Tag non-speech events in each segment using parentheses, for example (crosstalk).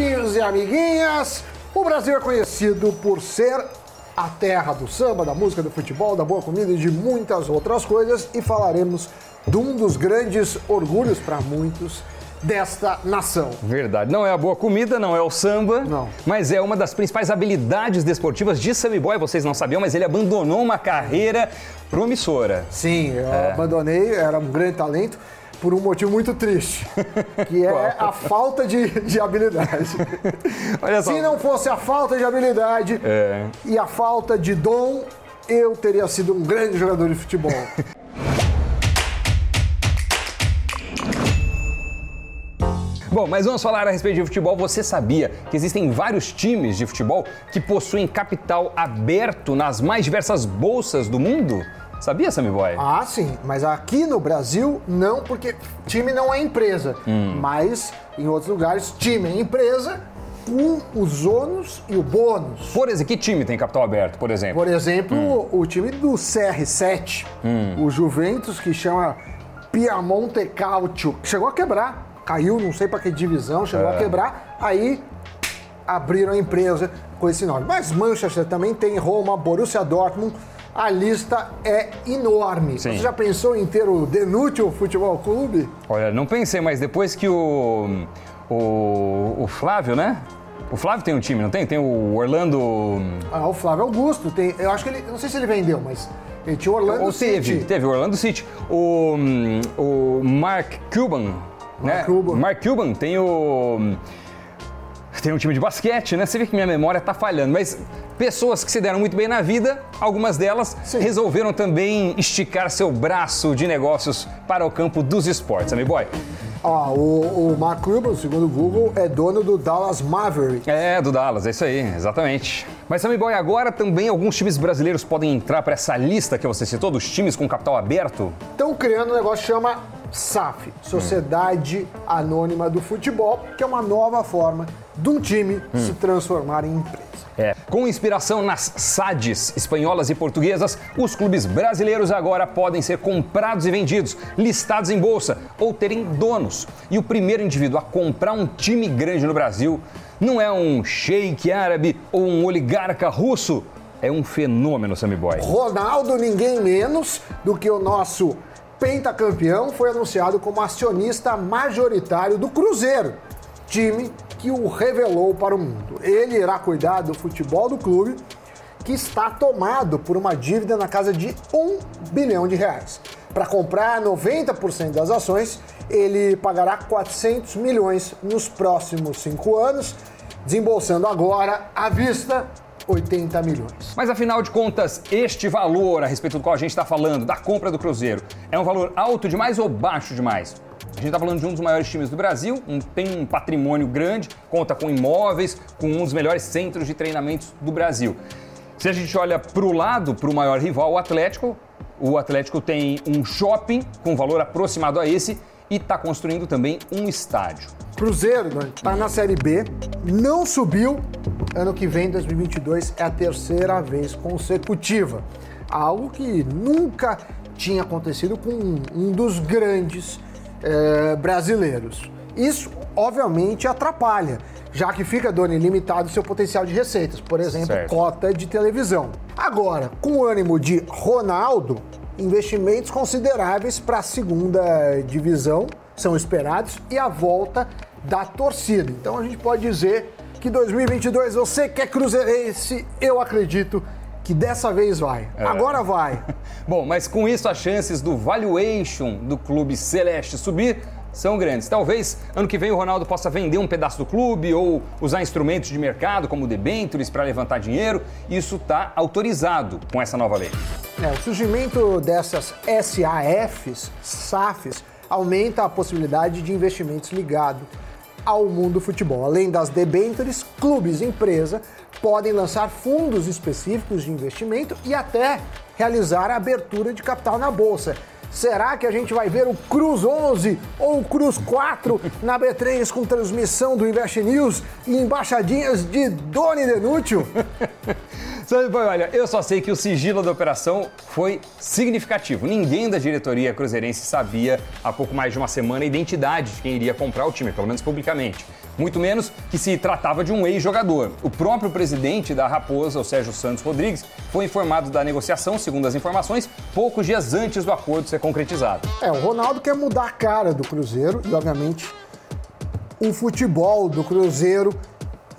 amiguinhos e amiguinhas. O Brasil é conhecido por ser a terra do samba, da música, do futebol, da boa comida e de muitas outras coisas. E falaremos de um dos grandes orgulhos para muitos desta nação. Verdade. Não é a boa comida, não é o samba, Não. mas é uma das principais habilidades desportivas de Sammy Boy. Vocês não sabiam, mas ele abandonou uma carreira promissora. Sim, eu abandonei, era um grande talento. Por um motivo muito triste, (laughs) que é a falta de, de habilidade. (laughs) Olha só. Se não fosse a falta de habilidade É. e a falta de dom, eu teria sido um grande jogador de futebol. (laughs) Bom, mas vamos falar a respeito de futebol. Você sabia que existem vários times de futebol que possuem capital aberto nas mais diversas bolsas do mundo? Sabia, Sammy Boy? ah, sim, mas aqui no Brasil não, porque time não é empresa. Mas em outros lugares, time é empresa com os ônus e o bônus. Por exemplo, que time tem capital aberto, por exemplo? Por exemplo, o time do CR7, o Juventus, que chama Piemonte Calcio, chegou a quebrar. Caiu, não sei para que divisão, chegou a quebrar. Aí abriram a empresa com esse nome. Mas Manchester também tem Roma, Borussia Dortmund. A lista é enorme. Sim. Você já pensou em ter o Denútil Futebol Clube? Olha, não pensei, mas depois que o, o, o Flávio, né? O Flávio tem um time, não tem? Tem o Orlando. Ah, o Flávio Augusto tem. Eu acho que ele. Não sei se ele vendeu, mas ele tinha o Orlando Ou teve, City. teve o Orlando City. O, o Mark Cuban, né? Cuban. Mark Cuban tem o. Tem um time de basquete, né? Você vê que minha memória tá falhando, mas pessoas que se deram muito bem na vida, algumas delas Sim. resolveram também esticar seu braço de negócios para o campo dos esportes, amigo boy. Ó, o, o Mark Cuban, segundo o Google, é dono do Dallas Mavericks. É, do Dallas, é isso aí, exatamente. Mas, Sammy Boy, agora também alguns times brasileiros podem entrar para essa lista que você citou, dos times com capital aberto? Estão criando um negócio que chama SAF, Sociedade Anônima do Futebol, que é uma nova forma de um time se transformar em empresa. É. Com inspiração nas SADs espanholas e portuguesas, os clubes brasileiros agora podem ser comprados e vendidos, listados em bolsa ou terem donos. E o primeiro indivíduo a comprar um time grande no Brasil não é um sheik árabe ou um oligarca russo, é um fenômeno, Sammy Boy. Ronaldo, ninguém menos do que o nosso pentacampeão, foi anunciado como acionista majoritário do Cruzeiro, time que o revelou para o mundo. Ele irá cuidar do futebol do clube, que está tomado por uma dívida na casa de um bilhão de reais. Para comprar 90% das ações, ele pagará 400 milhões nos próximos cinco anos, desembolsando agora à vista 80 milhões. Mas afinal de contas, este valor a respeito do qual a gente está falando, da compra do Cruzeiro, é um valor alto demais ou baixo demais? A gente está falando de um dos maiores times do Brasil, um- tem um patrimônio grande, conta com imóveis, com um dos melhores centros de treinamentos do Brasil. Se a gente olha para o lado, para o maior rival, o Atlético, o Atlético tem um shopping com valor aproximado a esse e está construindo também um estádio. Cruzeiro está na Série B, não subiu. Ano que vem, 2022, é a terceira vez consecutiva. Algo que nunca tinha acontecido com um dos grandes eh, brasileiros. Isso, obviamente, atrapalha, já que fica dando ilimitado seu potencial de receitas, por exemplo, Certo. cota de televisão. Agora, com o ânimo de Ronaldo, investimentos consideráveis para a segunda divisão são esperados e a volta da torcida. Então a gente pode dizer que 2022 você que é cruzeirense, eu acredito que dessa vez vai. Agora vai. (laughs) Bom, mas com isso as chances do valuation do clube celeste subir são grandes. Talvez ano que vem o Ronaldo possa vender um pedaço do clube ou usar instrumentos de mercado como debentures para levantar dinheiro. Isso está autorizado com essa nova lei. É, o surgimento dessas SAFs, SAFs, aumenta a possibilidade de investimentos ligados ao mundo do futebol. Além das debêntures, clubes empresa podem lançar fundos específicos de investimento e até realizar a abertura de capital na bolsa. Será que a gente vai ver o Cruz 11 ou o Cruz 4 na B3 com transmissão do Invest News e embaixadinhas de Doni Denútil? (laughs) olha, eu só sei que o sigilo da operação foi significativo. Ninguém da diretoria cruzeirense sabia há pouco mais de uma semana a identidade de quem iria comprar o time, pelo menos publicamente. Muito menos que se tratava de um ex-jogador. O próprio presidente da Raposa, o Sérgio Santos Rodrigues, foi informado da negociação, segundo as informações, poucos dias antes do acordo ser concretizado. É, o Ronaldo quer mudar a cara do Cruzeiro e, obviamente, o futebol do Cruzeiro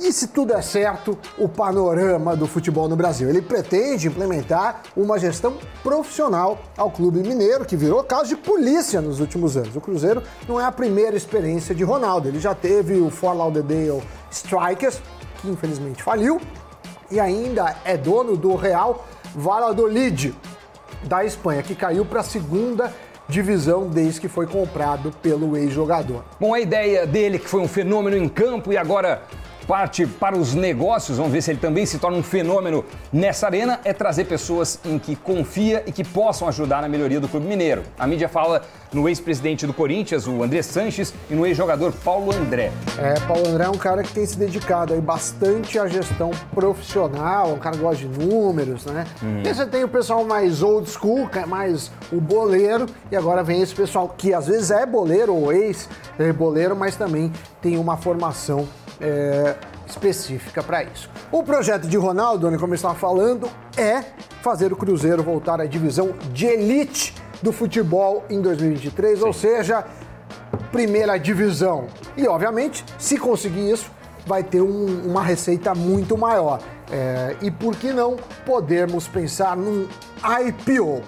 e, se tudo é certo, o panorama do futebol no Brasil. Ele pretende implementar uma gestão profissional ao Clube Mineiro, que virou caso de polícia nos últimos anos. O Cruzeiro não é a primeira experiência de Ronaldo. Ele já teve o Fort Lauderdale Strikers, que infelizmente faliu, e ainda é dono do Real Valladolid, da Espanha, que caiu para a segunda divisão desde que foi comprado pelo ex-jogador. Bom, a ideia dele, que foi um fenômeno em campo e agora parte para os negócios, vamos ver se ele também se torna um fenômeno nessa arena, é trazer pessoas em que confia e que possam ajudar na melhoria do Clube Mineiro. A mídia fala no ex-presidente do Corinthians, o André Sanches, e no ex-jogador Paulo André. É, Paulo André é um cara que tem se dedicado aí bastante à gestão profissional, é um cara que gosta de números, né? Uhum. E você tem o pessoal mais old school, que é mais o boleiro, e agora vem esse pessoal que às vezes é boleiro ou ex-boleiro, mas também tem uma formação é, específica para isso. O projeto de Ronaldo, como eu estava falando, é fazer o Cruzeiro voltar à divisão de elite do futebol em 2023, Sim. ou seja, primeira divisão. E, obviamente, se conseguir isso, vai ter um, uma receita muito maior. É, e por que não podermos pensar num IPO?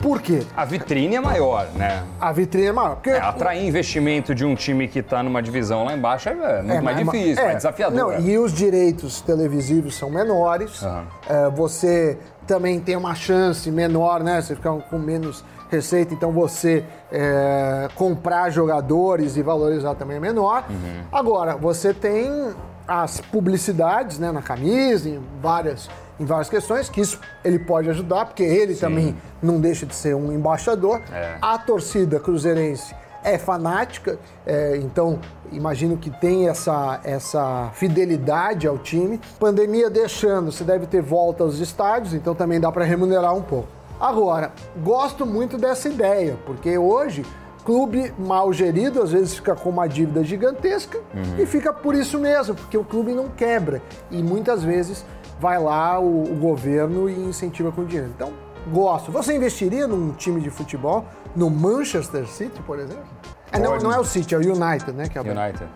Por quê? A vitrine é maior, né? A vitrine é maior. Porque... É, atrair investimento de um time que está numa divisão lá embaixo é muito é, mais difícil, é, mais desafiador. Não, e os direitos televisivos são menores. Uhum. É, você também tem uma chance menor, né? Você fica com menos receita, então você é, comprar jogadores e valorizar também é menor. Uhum. Agora, você tem as publicidades né, na camisa, em várias em várias questões, que isso ele pode ajudar, porque ele Sim. também não deixa de ser um embaixador. É. A torcida cruzeirense é fanática, é, então imagino que tem essa, essa fidelidade ao time. Pandemia deixando, você deve ter volta aos estádios, então também dá para remunerar um pouco. Agora, gosto muito dessa ideia, porque hoje clube mal gerido às vezes fica com uma dívida gigantesca uhum. e fica por isso mesmo, porque o clube não quebra e muitas vezes vai lá o, o governo e incentiva com dinheiro. Então, gosto. Você investiria num time de futebol, no Manchester City, por exemplo? É, não, não, é o City, é o United, né? Que é o United.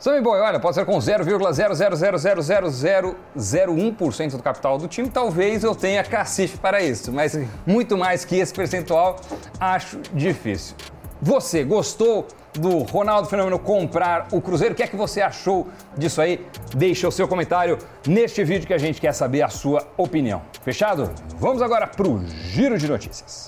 Sammy Boy, olha, pode ser com 0,0000001% do capital do time, talvez eu tenha cacife para isso, mas muito mais que esse percentual, acho difícil. Você gostou do Ronaldo Fenômeno comprar o Cruzeiro? O que é que você achou disso aí? Deixa o seu comentário neste vídeo que a gente quer saber a sua opinião. Fechado? Vamos agora para o Giro de Notícias.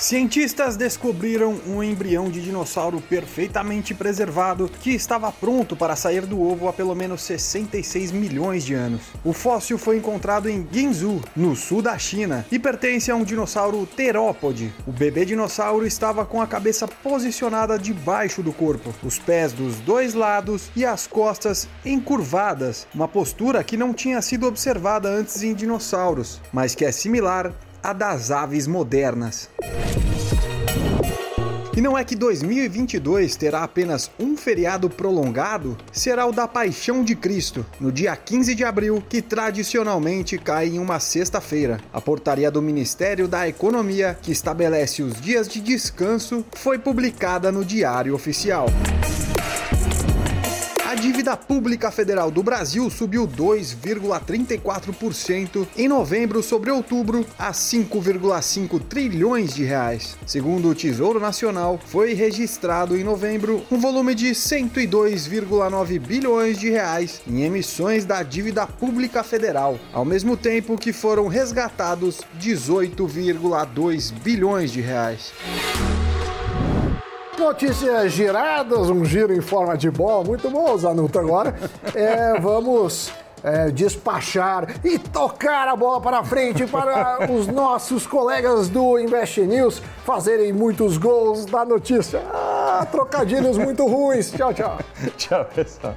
Cientistas descobriram um embrião de dinossauro perfeitamente preservado que estava pronto para sair do ovo há pelo menos 66 milhões de anos. O fóssil foi encontrado em Guizhou, no sul da China, e pertence a um dinossauro terópode. O bebê dinossauro estava com a cabeça posicionada debaixo do corpo, os pés dos dois lados e as costas encurvadas, uma postura que não tinha sido observada antes em dinossauros, mas que é similar a das aves modernas. E não é que 2022 terá apenas um feriado prolongado? Será o da Paixão de Cristo, no dia 15 de abril, que tradicionalmente cai em uma sexta-feira. A portaria do Ministério da Economia, que estabelece os dias de descanso, foi publicada no Diário Oficial. A dívida pública federal do Brasil subiu 2,34% em novembro sobre outubro a 5,5 trilhões de reais. Segundo o Tesouro Nacional, foi registrado em novembro um volume de 102,9 bilhões de reais em emissões da dívida pública federal, ao mesmo tempo que foram resgatados 18,2 bilhões de reais. Notícias giradas, um giro em forma de bola. Muito bom, Zanuto. Agora é, vamos é, despachar e tocar a bola para frente para os nossos colegas do Invest News fazerem muitos gols da notícia. Ah, trocadilhos muito ruins. Tchau, tchau. (laughs) tchau, pessoal.